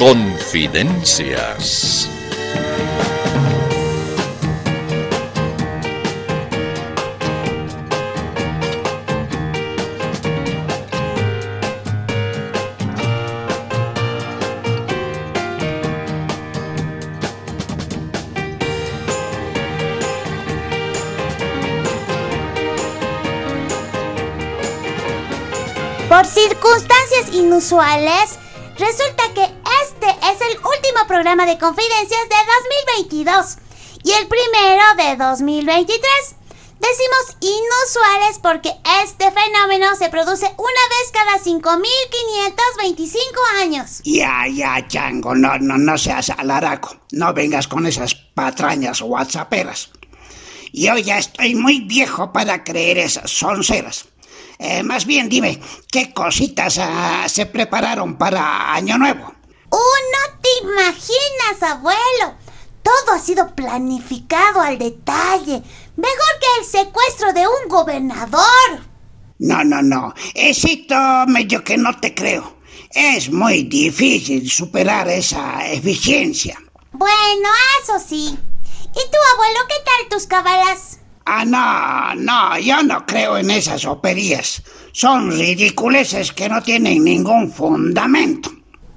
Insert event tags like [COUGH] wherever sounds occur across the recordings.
Confidencias. Por circunstancias inusuales, resulta que es el último programa de confidencias de 2022 y el primero de 2023. Decimos inusuales porque este fenómeno se produce una vez cada 5.525 años. Ya, ya, Chango, no, no, no seas alaraco. No vengas con esas patrañas whatsapperas. Yo ya estoy muy viejo para creer esas sonceras. Eh, más bien dime, ¿qué cositas ah, se prepararon para Año Nuevo? ¡Uh, no te imaginas, abuelo! Todo ha sido planificado al detalle. Mejor que el secuestro de un gobernador. No, no, no. Esito medio que no te creo. Es muy difícil superar esa eficiencia. Bueno, eso sí. ¿Y tu abuelo qué tal tus cabalas? Ah, no, no, yo no creo en esas operías. Son ridiculeces que no tienen ningún fundamento.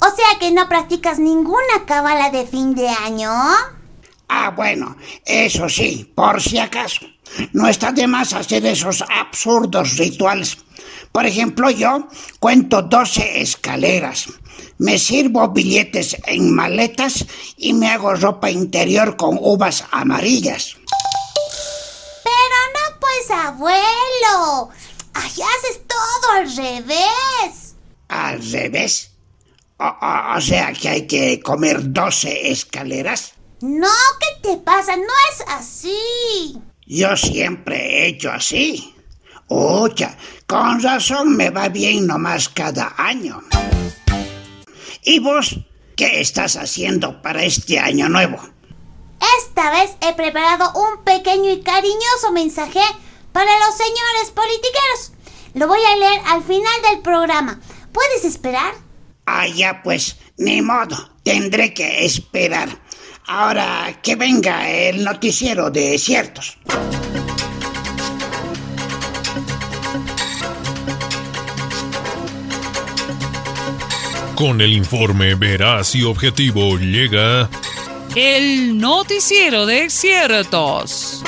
O sea que no practicas ninguna cábala de fin de año. Ah, bueno, eso sí, por si acaso. No está de más hacer esos absurdos rituales. Por ejemplo, yo cuento 12 escaleras, me sirvo billetes en maletas y me hago ropa interior con uvas amarillas. Pero no, pues, abuelo. Ay, haces todo al revés. ¿Al revés? O, o- o sea que hay que comer 12 escaleras. No, ¿qué te pasa? No es así. Yo siempre he hecho así. Ocha, con razón me va bien nomás cada año. ¿Y vos qué estás haciendo para este año nuevo? Esta vez he preparado un pequeño y cariñoso mensaje para los señores politiqueros. Lo voy a leer al final del programa. ¿Puedes esperar? Ah, ya pues, ni modo, tendré que esperar. Ahora que venga el noticiero de ciertos. Con el informe veraz y objetivo llega El noticiero de ciertos.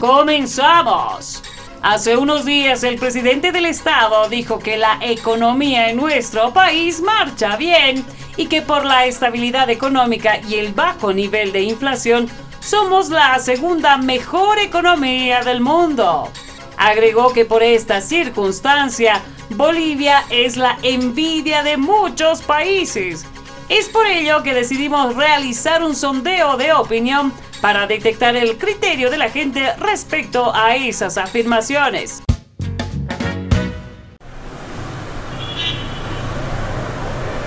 Comenzamos. Hace unos días el presidente del estado dijo que la economía en nuestro país marcha bien y que por la estabilidad económica y el bajo nivel de inflación somos la segunda mejor economía del mundo. Agregó que por esta circunstancia Bolivia es la envidia de muchos países. Es por ello que decidimos realizar un sondeo de opinión para detectar el criterio de la gente respecto a esas afirmaciones.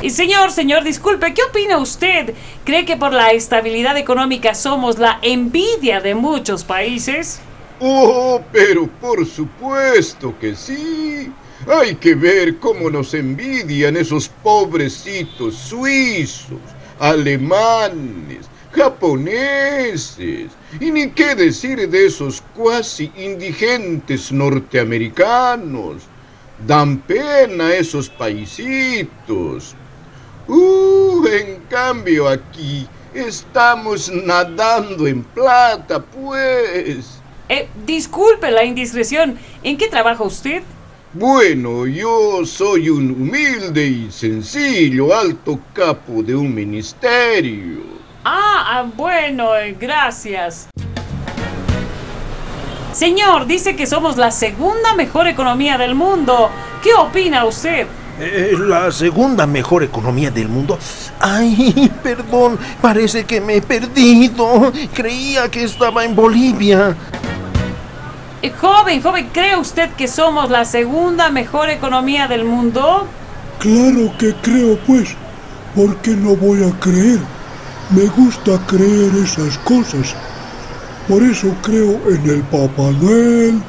Y señor, señor, disculpe, ¿qué opina usted? ¿Cree que por la estabilidad económica somos la envidia de muchos países? Oh, pero por supuesto que sí. Hay que ver cómo nos envidian esos pobrecitos suizos, alemanes, japoneses. Y ni qué decir de esos cuasi indigentes norteamericanos. Dan pena esos paisitos. Uh, en cambio aquí estamos nadando en plata, pues. Eh, disculpe la indiscreción, ¿en qué trabaja usted? Bueno, yo soy un humilde y sencillo alto capo de un ministerio. Ah, bueno, eh, gracias. Señor, dice que somos la segunda mejor economía del mundo. ¿Qué opina usted? Eh, la segunda mejor economía del mundo. Ay, [LAUGHS] perdón, parece que me he perdido. Creía que estaba en Bolivia. Eh, joven, joven, ¿cree usted que somos la segunda mejor economía del mundo? Claro que creo, pues. ¿Por qué no voy a creer? Me gusta creer esas cosas. Por eso creo en el Papá Noel,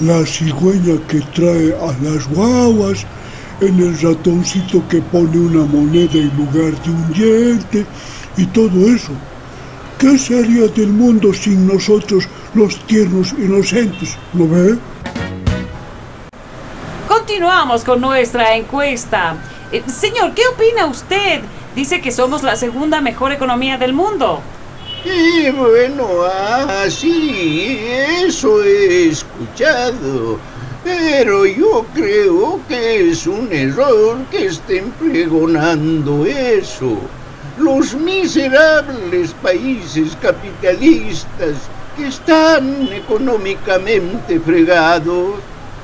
la cigüeña que trae a las guaguas, en el ratoncito que pone una moneda en lugar de un diente y todo eso. ¿Qué sería del mundo sin nosotros los tiernos inocentes? ¿Lo ve? Continuamos con nuestra encuesta. Eh, señor, ¿qué opina usted? Dice que somos la segunda mejor economía del mundo. Y bueno, ah, sí, eso he escuchado. Pero yo creo que es un error que estén pregonando eso. Los miserables países capitalistas que están económicamente fregados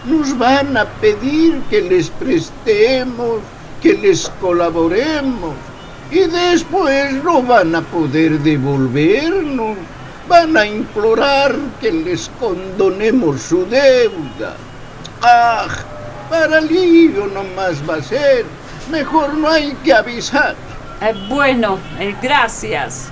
nos van a pedir que les prestemos, que les colaboremos y después no van a poder devolvernos. Van a implorar que les condonemos su deuda. ¡Ah! Para lío nomás va a ser. Mejor no hay que avisar. Eh, bueno, eh, gracias.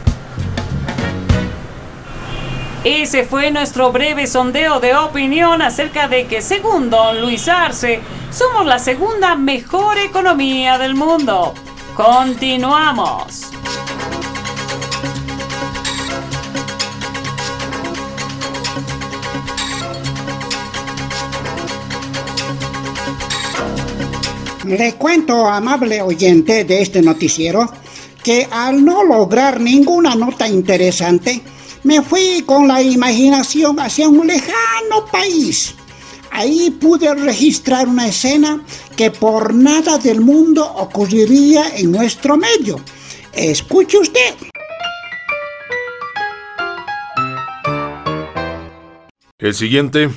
Ese fue nuestro breve sondeo de opinión acerca de que, según don Luis Arce, somos la segunda mejor economía del mundo. Continuamos. Le cuento, amable oyente de este noticiero, que al no lograr ninguna nota interesante, me fui con la imaginación hacia un lejano país. Ahí pude registrar una escena que por nada del mundo ocurriría en nuestro medio. Escuche usted. El siguiente.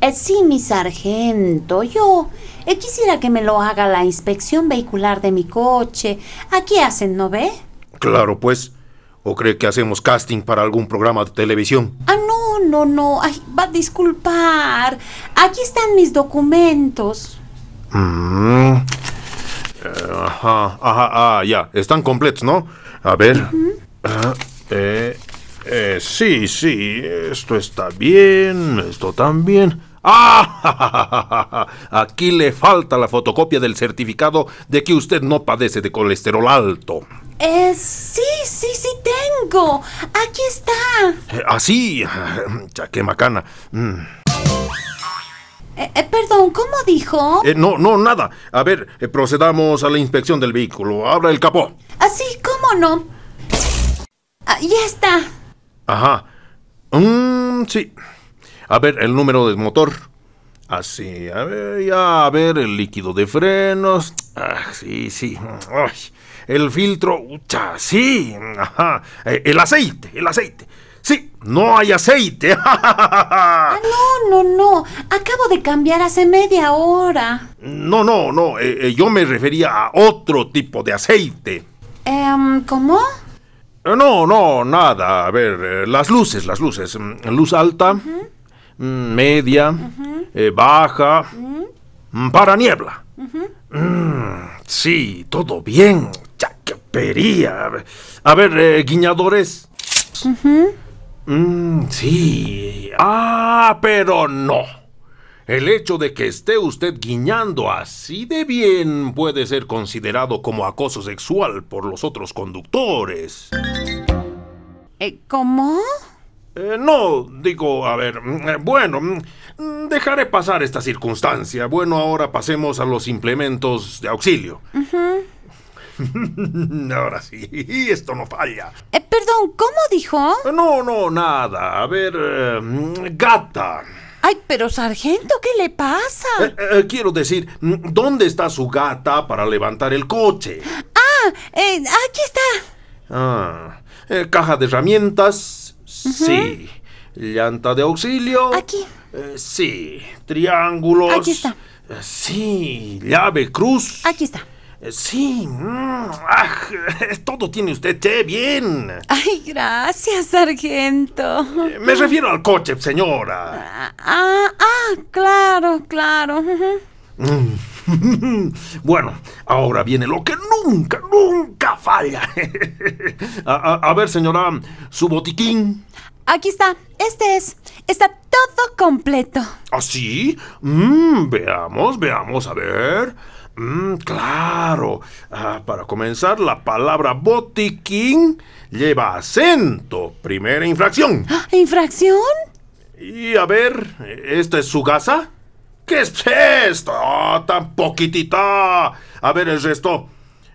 Eh, sí, mi sargento, yo eh, quisiera que me lo haga la inspección vehicular de mi coche. Aquí hacen, ¿no ve? Claro, pues. ¿O cree que hacemos casting para algún programa de televisión? Ah, no, no. Ay, va a disculpar. Aquí están mis documentos. Mm. Eh, ajá, ajá, ah, ya. Están completos, ¿no? A ver. Ah, eh, eh, sí, sí. Esto está bien. Esto también. ¡Ah! [LAUGHS] Aquí le falta la fotocopia del certificado de que usted no padece de colesterol alto. Eh, sí, sí, sí tengo. Aquí está. Eh, Así. [LAUGHS] Ya, qué macana. Mm. Eh, eh, perdón, ¿cómo dijo? No, no, nada. A ver, procedamos a la inspección del vehículo. Abra el capó. Así, ¿cómo no? Ah, ya está. Ajá. Mm, sí. A ver, el número del motor. Así, a ver, ya, a ver, el líquido de frenos. Ah, sí, sí. Ay, el filtro, ucha, sí. Ajá. Eh, El aceite, el aceite. Sí, no hay aceite. [LAUGHS] Ah, no, no, no. Acabo de cambiar hace media hora. No, no, no. eh, eh, yo me refería a otro tipo de aceite. Em, ¿Cómo? No, no, nada. A ver, eh, las luces, las luces. Mm, Luz alta, media, eh, baja, mm, para niebla. Mm, sí, todo bien. Ya, qué pería. A ver, eh, guiñadores. Mm, sí. Ah, pero no. El hecho de que esté usted guiñando así de bien puede ser considerado como acoso sexual por los otros conductores. Eh, ¿Cómo? Eh, no, digo, a ver, mm, eh, bueno, mm, dejaré pasar esta circunstancia. Bueno, ahora pasemos a los implementos de auxilio. [LAUGHS] ahora sí, esto no falla. Eh, perdón, ¿cómo dijo? No, no, nada. A ver, eh, gata. Ay, pero sargento, ¿qué le pasa? Eh, eh, quiero decir, mm, ¿dónde está su gata para levantar el coche? Ah, eh, aquí está. Ah, eh, caja de herramientas. Sí. Llanta de auxilio. Aquí. Eh, sí. Triángulos. Aquí está. Eh, sí. Llave cruz. Aquí está. Eh, sí. mm, ah, [LAUGHS] todo tiene usted che, bien. Ay, gracias, sargento. Me refiero al coche, señora. Ah, ah, claro, claro. ujú. [LAUGHS] Bueno, ahora viene lo que nunca, nunca falla. [LAUGHS] a, a- a ver, señora, su botiquín. Aquí está, este es. Está todo completo. ¿Ah, sí? Mm, veamos, veamos, a ver. Mm, claro. Ah, para comenzar, la palabra botiquín lleva acento. Primera infracción. ¿Infracción? Y a ver, ¿esta es su gasa? ¿Qué es esto? Ah, tan poquitita. A ver el resto.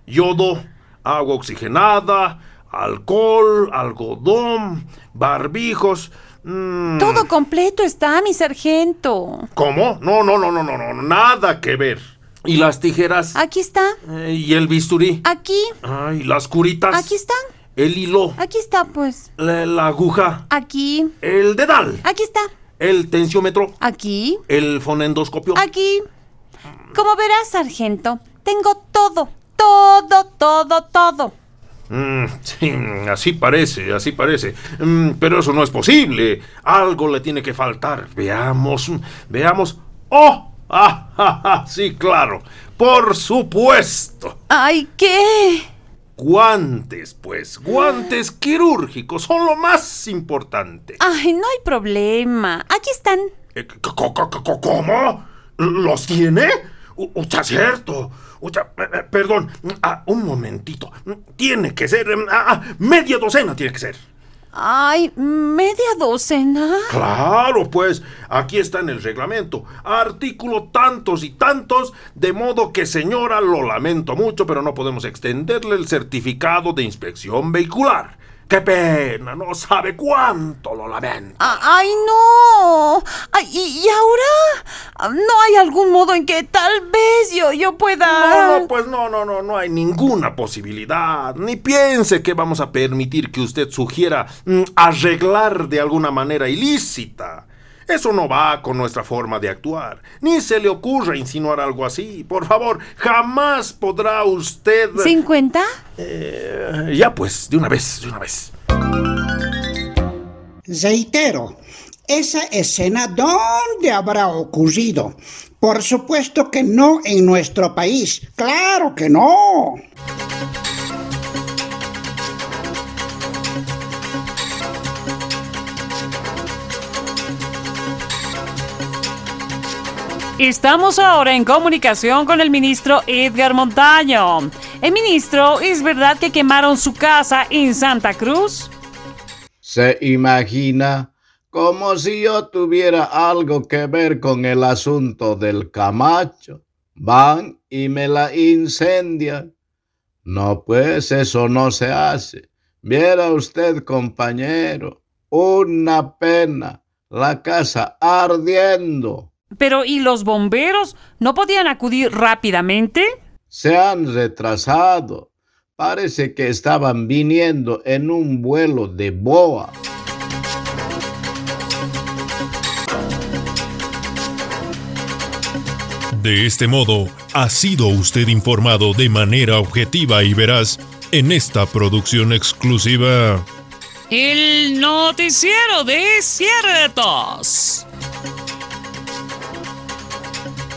Yodo, agua oxigenada, alcohol, algodón, barbijos. mm, Todo completo está, mi sargento. ¿Cómo? No, no, no, no, no, no, nada que ver. ¿Y las tijeras? Aquí está. Eh, ¿Y el bisturí? Aquí. Ay, las curitas. Aquí están. El hilo. Aquí está, pues. La, la aguja. Aquí. El dedal. Aquí está. El tensiómetro. Aquí. El fonendoscopio. Aquí. Como verás, sargento, tengo todo. Todo, todo, todo. Mm, sí, así parece, así parece. Mm, pero eso no es posible. Algo le tiene que faltar. Veamos, veamos. ¡Oh! ¡Ah! ja, ja! Sí, claro. Por supuesto. Ay, ¿qué? Guantes, pues. Guantes quirúrgicos son lo más importante. Ay, no hay problema. Aquí están. Eh, ¿Cómo? ¿Los tiene? Ucha, cierto. Ucha, eh, eh, perdón. Ah, un momentito. Tiene que ser. ah, ah, media docena tiene que ser. Ay, media docena. Claro, pues aquí está en el reglamento. Artículo tantos y tantos, de modo que señora, lo lamento mucho, pero no podemos extenderle el certificado de inspección vehicular. Qué pena, no sabe cuánto lo lamento. Ah, Ay, no. Ay, y, y ahora Ah, no hay algún modo en que tal vez yo, yo pueda. No, no, pues no, no, no, no hay ninguna posibilidad. Ni piense que vamos a permitir que usted sugiera mm, arreglar de alguna manera ilícita. Eso no va con nuestra forma de actuar. Ni se le ocurra insinuar algo así. Por favor, jamás podrá usted... ¿50? Eh, ya pues, de una vez, de una vez. Reitero, esa escena ¿dónde habrá ocurrido? Por supuesto que no en nuestro país. Claro que no. Estamos ahora en comunicación con el ministro Edgar Montaño. El ministro, ¿es verdad que quemaron su casa en Santa Cruz? Se imagina como si yo tuviera algo que ver con el asunto del Camacho. Van y me la incendian. No, pues eso no se hace. Viera usted, compañero, una pena, la casa ardiendo. Pero ¿y los bomberos no podían acudir rápidamente? Se han retrasado. Parece que estaban viniendo en un vuelo de boa. De este modo, ha sido usted informado de manera objetiva y veraz en esta producción exclusiva. El noticiero de ciertos.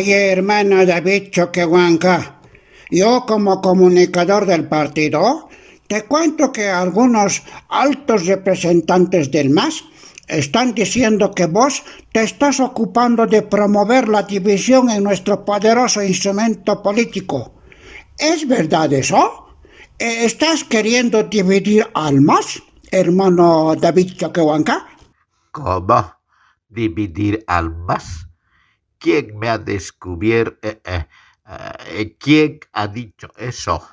Oye, hermano David Choquehuanca, yo como comunicador del partido, te cuento que algunos altos representantes del MAS están diciendo que vos te estás ocupando de promover la división en nuestro poderoso instrumento político. ¿Es verdad eso? ¿Estás queriendo dividir al MAS, hermano David Choquehuanca? ¿Cómo? ¿Dividir al más? ¿Quién me ha descubierto? eh, eh, eh, ¿Quién ha dicho eso?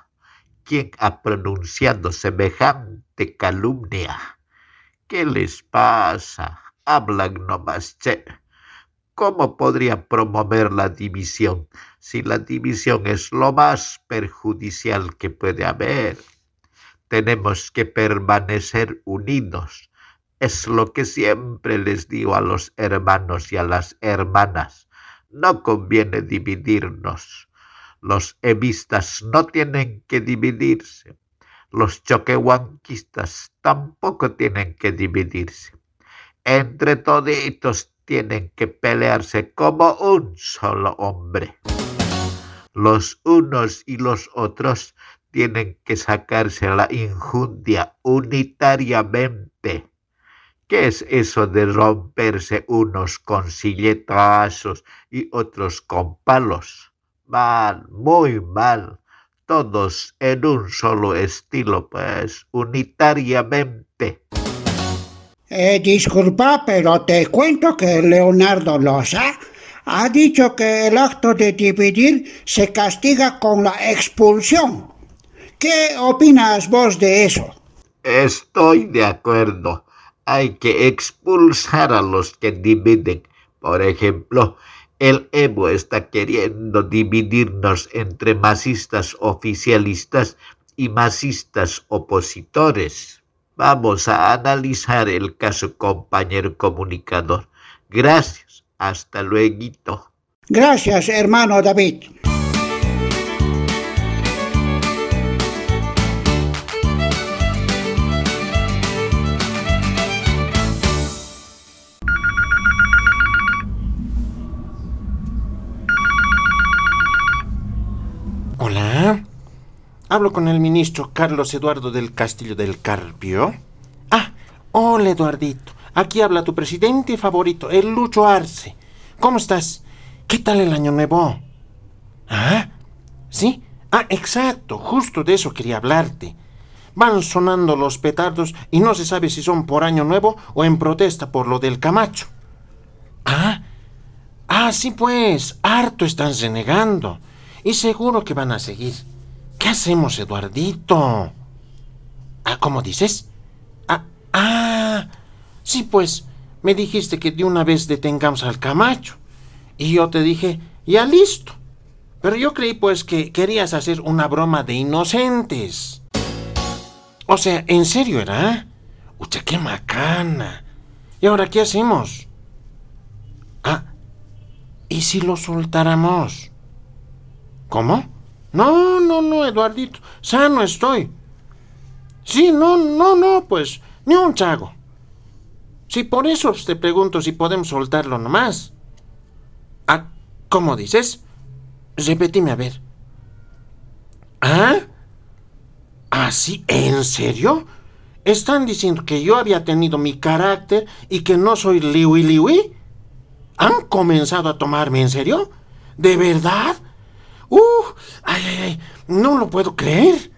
¿Quién ha pronunciado semejante calumnia? ¿Qué les pasa? Hablan nomás, che. ¿Cómo podría promover la división si la división es lo más perjudicial que puede haber? Tenemos que permanecer unidos. Es lo que siempre les digo a los hermanos y a las hermanas. No conviene dividirnos. Los evistas no tienen que dividirse. Los choquehuanquistas tampoco tienen que dividirse. Entre toditos tienen que pelearse como un solo hombre. Los unos y los otros tienen que sacarse la injundia unitariamente. ¿Qué es eso de romperse unos con silletazos y otros con palos? Mal, muy mal. Todos en un solo estilo, pues, unitariamente. Eh, disculpa, pero te cuento que Leonardo Loza ha dicho que el acto de dividir se castiga con la expulsión. ¿Qué opinas vos de eso? Estoy de acuerdo. Hay que expulsar a los que dividen. Por ejemplo, el Evo está queriendo dividirnos entre masistas oficialistas y masistas opositores. Vamos a analizar el caso, compañero comunicador. Gracias. Hasta luego. Gracias, hermano David. Hablo con el ministro Carlos Eduardo del Castillo del Carpio. Ah, hola Eduardito. Aquí habla tu presidente favorito, el Lucho Arce. ¿Cómo estás? ¿Qué tal el año nuevo? ¿Ah? ¿Sí? Ah, exacto, justo de eso quería hablarte. Van sonando los petardos y no se sabe si son por año nuevo o en protesta por lo del Camacho. Ah, ah, sí pues, harto están renegando. Y seguro que van a seguir. ¿Qué hacemos, Eduardito? Ah, ¿cómo dices? Ah, ah, sí, pues, me dijiste que de una vez detengamos al Camacho. Y yo te dije, ya listo. Pero yo creí pues que querías hacer una broma de inocentes. O sea, ¿en serio era? Ucha, qué macana. ¿Y ahora qué hacemos? Ah, ¿y si lo soltáramos? ¿Cómo? No, no, no, Eduardito. Sano estoy. Sí, no, no, no, pues, ni un chago. Sí, por eso te pregunto si podemos soltarlo nomás. Ah, ¿cómo dices? Repetime a ver. ¿Ah? ¿Ah, sí? ¿En serio? ¿Están diciendo que yo había tenido mi carácter y que no soy liwi liwi? ¿Han comenzado a tomarme en serio? ¿De verdad? ¡Uh! ¡Ay, ay, ay! No lo puedo creer.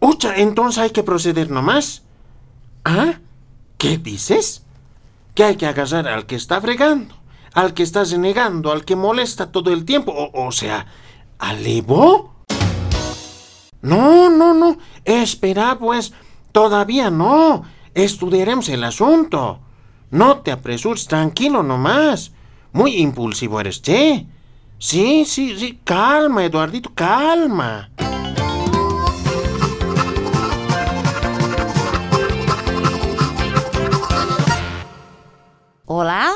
Ucha, entonces hay que proceder nomás. ¿Ah? ¿Qué dices? Que hay que agarrar al que está fregando, al que está renegando, al que molesta todo el tiempo. O, o sea, ¿al Evo? No, no, no. Espera, pues. Todavía no. Estudiaremos el asunto. No te apresures, tranquilo nomás. Muy impulsivo eres, che. Sí, sí, sí. Calma, Eduardito, calma. Hola,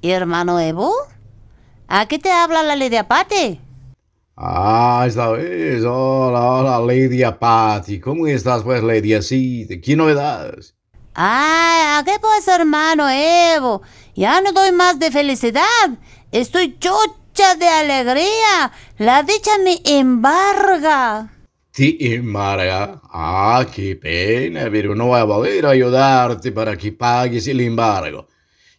hermano Evo. ¿A qué te habla la Lady Apate? Ah, esta vez. Hola, hola, Lady Apati. ¿Cómo estás, pues, Lady así? ¿Qué novedades? Ah, ¿a qué pues, hermano Evo? Ya no doy más de felicidad. Estoy chocha de alegría. La dicha me embarga. ¿Te embarga? Ah, qué pena, pero no voy a poder ayudarte para que pagues el embargo.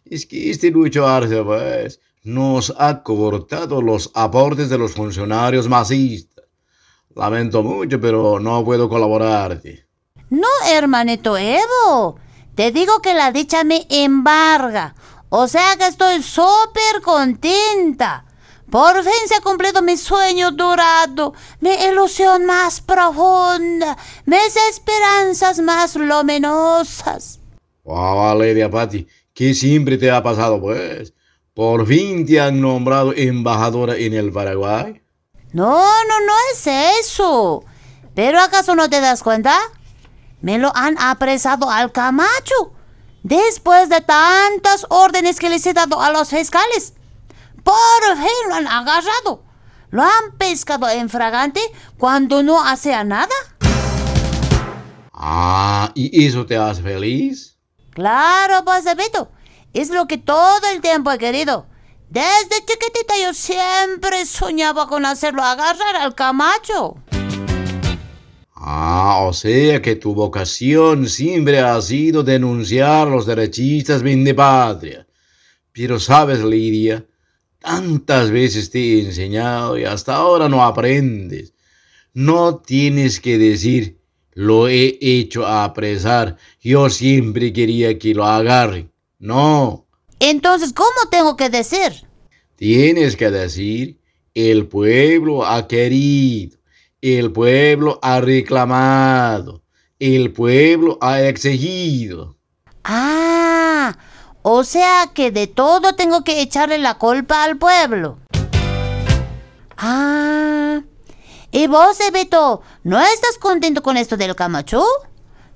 Es que este Lucho Arce, pues, nos ha cortado los aportes de los funcionarios masistas. Lamento mucho, pero no puedo colaborarte. No, hermanito Evo. Te digo que la dicha me embarga. O sea que estoy súper contenta. Por fin se ha cumplido mi sueño dorado, mi ilusión más profunda, mis esperanzas más luminosas. Oh, Valeria Patti, ¿qué siempre te ha pasado, pues? Por fin te han nombrado embajadora en el Paraguay. No, no, no es eso. ¿Pero acaso no te das cuenta? Me lo han apresado al Camacho. Después de tantas órdenes que les he dado a los fiscales. Por fin lo han agarrado. Lo han pescado en fragante cuando no hacía nada. Ah, ¿y eso te hace feliz? Claro, pues, Beto. Es lo que todo el tiempo he querido. Desde chiquitita yo siempre soñaba con hacerlo agarrar al Camacho. Ah, o sea que tu vocación siempre ha sido denunciar los derechistas de patria. Pero sabes, Lidia, tantas veces te he enseñado y hasta ahora no aprendes. No tienes que decir, lo he hecho a apresar, yo siempre quería que lo agarren. No. Entonces, ¿cómo tengo que decir? Tienes que decir, el pueblo ha querido, el pueblo ha reclamado, el pueblo ha exigido. Ah, o sea que de todo tengo que echarle la culpa al pueblo. Ah, ¿y vos, Beto, no estás contento con esto del Camacho?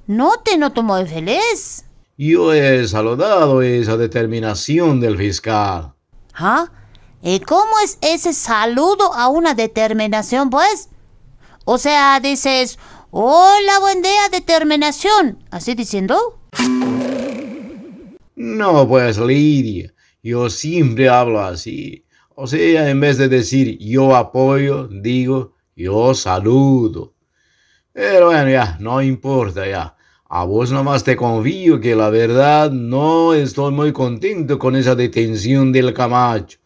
No te noto muy feliz. Yo he saludado esa determinación del fiscal. ¿Ah? ¿Y cómo es ese saludo a una determinación, pues? O sea, dices, hola, buen día, determinación. ¿Así diciendo? No, pues, Lidia, yo siempre hablo así. O sea, en vez de decir yo apoyo, digo yo saludo. Pero bueno, ya, no importa, ya. A vos nomás te confío que la verdad no estoy muy contento con esa detención del Camacho.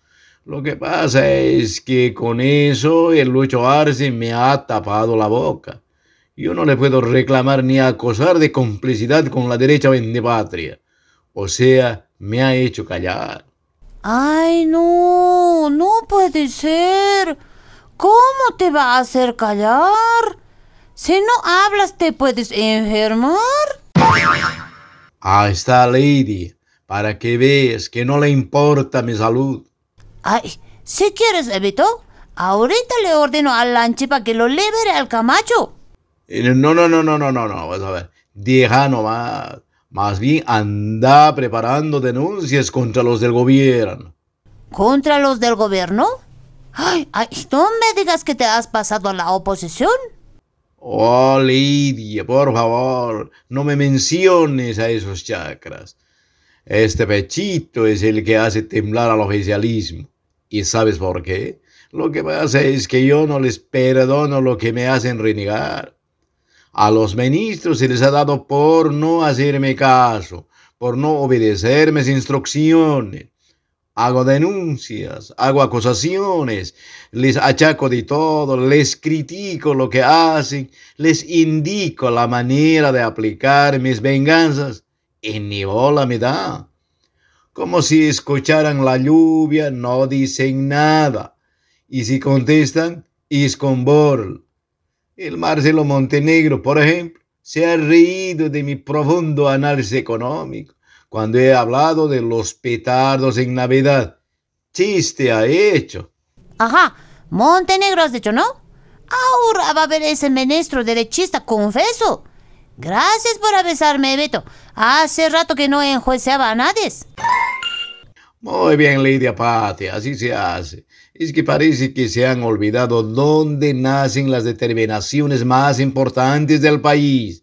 Lo que pasa es que con eso el Lucho Arce me ha tapado la boca. Yo no le puedo reclamar ni acosar de complicidad con la derecha patria. O sea, me ha hecho callar. Ay, no, no puede ser. ¿Cómo te va a hacer callar? Si no hablas, te puedes enfermar. Ahí está, Lady, para que veas que no le importa mi salud. Ay, si quieres, Evito, ahorita le ordeno al Lanchi para que lo libere al Camacho. No, no, no, no, no, no, no, vas a ver. Deja nomás. Más bien anda preparando denuncias contra los del gobierno. ¿Contra los del gobierno? Ay, ay, no me digas que te has pasado a la oposición. Oh, Lidia, por favor, no me menciones a esos chakras. Este pechito es el que hace temblar al oficialismo. ¿Y sabes por qué? Lo que pasa es que yo no les perdono lo que me hacen renegar. A los ministros se les ha dado por no hacerme caso, por no obedecer mis instrucciones hago denuncias, hago acusaciones, les achaco de todo, les critico lo que hacen, les indico la manera de aplicar mis venganzas y ni bola me da. Como si escucharan la lluvia, no dicen nada. Y si contestan, es con bol. El Marcelo Montenegro, por ejemplo, se ha reído de mi profundo análisis económico cuando he hablado de los petardos en Navidad. Chiste ha hecho. Ajá, Montenegro has dicho, ¿no? Ahora va a ver ese ministro derechista, confeso. Gracias por avisarme, Beto. Hace rato que no enjuiciaba a nadie. Muy bien, Lidia Patia, así se hace. Es que parece que se han olvidado dónde nacen las determinaciones más importantes del país.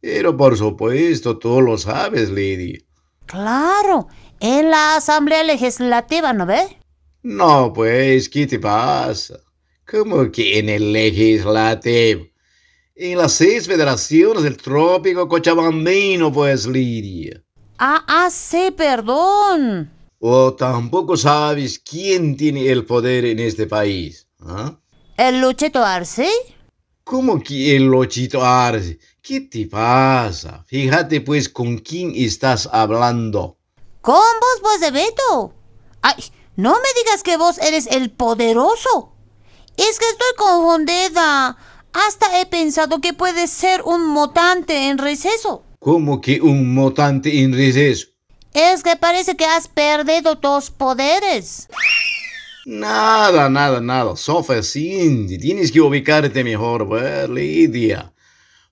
Pero por supuesto, tú lo sabes, Lidia. Claro, en la Asamblea Legislativa, ¿no ve? No, pues, ¿qué te pasa? ¿Cómo que en el Legislativo? En las seis federaciones del trópico cochabambino, pues, Lidia. Ah, ah, sí, perdón. O tampoco sabes quién tiene el poder en este país. ¿ah? ¿El Luchito Arce? ¿Cómo que el Luchito Arce? ¿Qué te pasa? Fíjate pues con quién estás hablando. Con vos, vos de Beto. Ay, no me digas que vos eres el poderoso. Es que estoy confundida. Hasta he pensado que puedes ser un mutante en receso. como que un mutante en receso. Es que parece que has perdido tus poderes. Nada, nada, nada. Sofía Cindy, tienes que ubicarte mejor, pues, Lidia.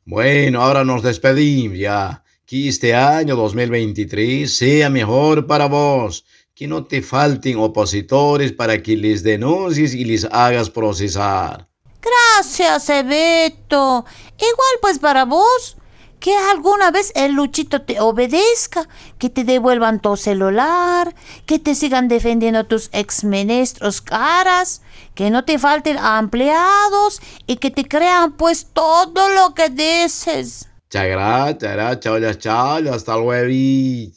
Bueno, ahora nos despedimos ya. Que este año 2023 sea mejor para vos. Que no te falten opositores para que les denuncies y les hagas procesar. Gracias, Ebeto. Igual pues para vos que alguna vez el Luchito te obedezca, que te devuelvan tu celular, que te sigan defendiendo tus exmenestros caras, que no te falten empleados y que te crean pues todo lo que dices. Chagra, chagra, chao, chao, hasta luego.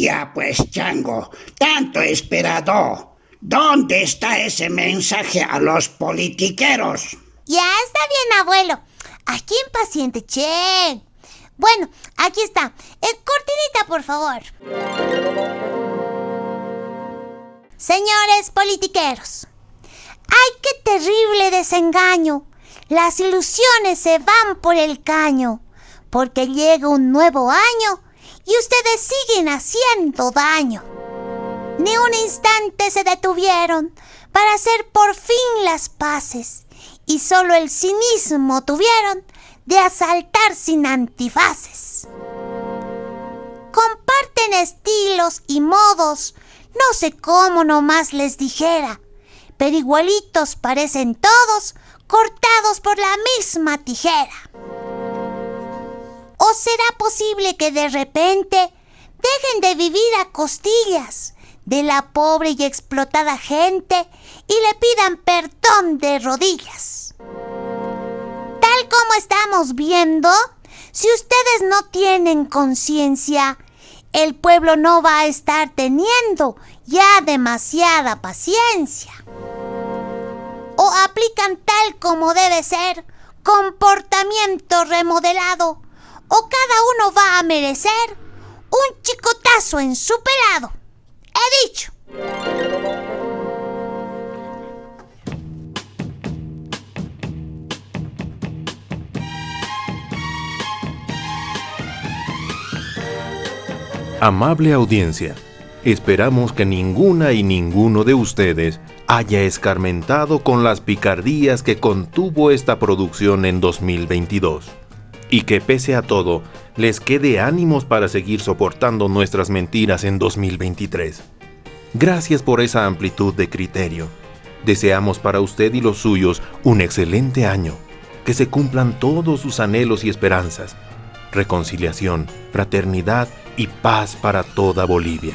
Ya pues, Chango, tanto esperado. ¿Dónde está ese mensaje a los politiqueros? Ya está bien, abuelo. Aquí impaciente, che. Bueno, aquí está. Eh, cortinita, por favor. Señores politiqueros, ¡ay, qué terrible desengaño! Las ilusiones se van por el caño, porque llega un nuevo año y ustedes siguen haciendo daño. Ni un instante se detuvieron para hacer por fin las paces y solo el cinismo tuvieron de asaltar sin antifaces. Comparten estilos y modos, no sé cómo nomás les dijera, pero igualitos parecen todos cortados por la misma tijera. ¿O será posible que de repente dejen de vivir a costillas de la pobre y explotada gente y le pidan perdón de rodillas? Tal como estamos viendo, si ustedes no tienen conciencia, el pueblo no va a estar teniendo ya demasiada paciencia. O aplican tal como debe ser comportamiento remodelado o cada uno va a merecer un chicotazo en su pelado. He dicho. Amable audiencia, esperamos que ninguna y ninguno de ustedes haya escarmentado con las picardías que contuvo esta producción en 2022 y que pese a todo les quede ánimos para seguir soportando nuestras mentiras en 2023. Gracias por esa amplitud de criterio. Deseamos para usted y los suyos un excelente año, que se cumplan todos sus anhelos y esperanzas, reconciliación, fraternidad y paz para toda Bolivia.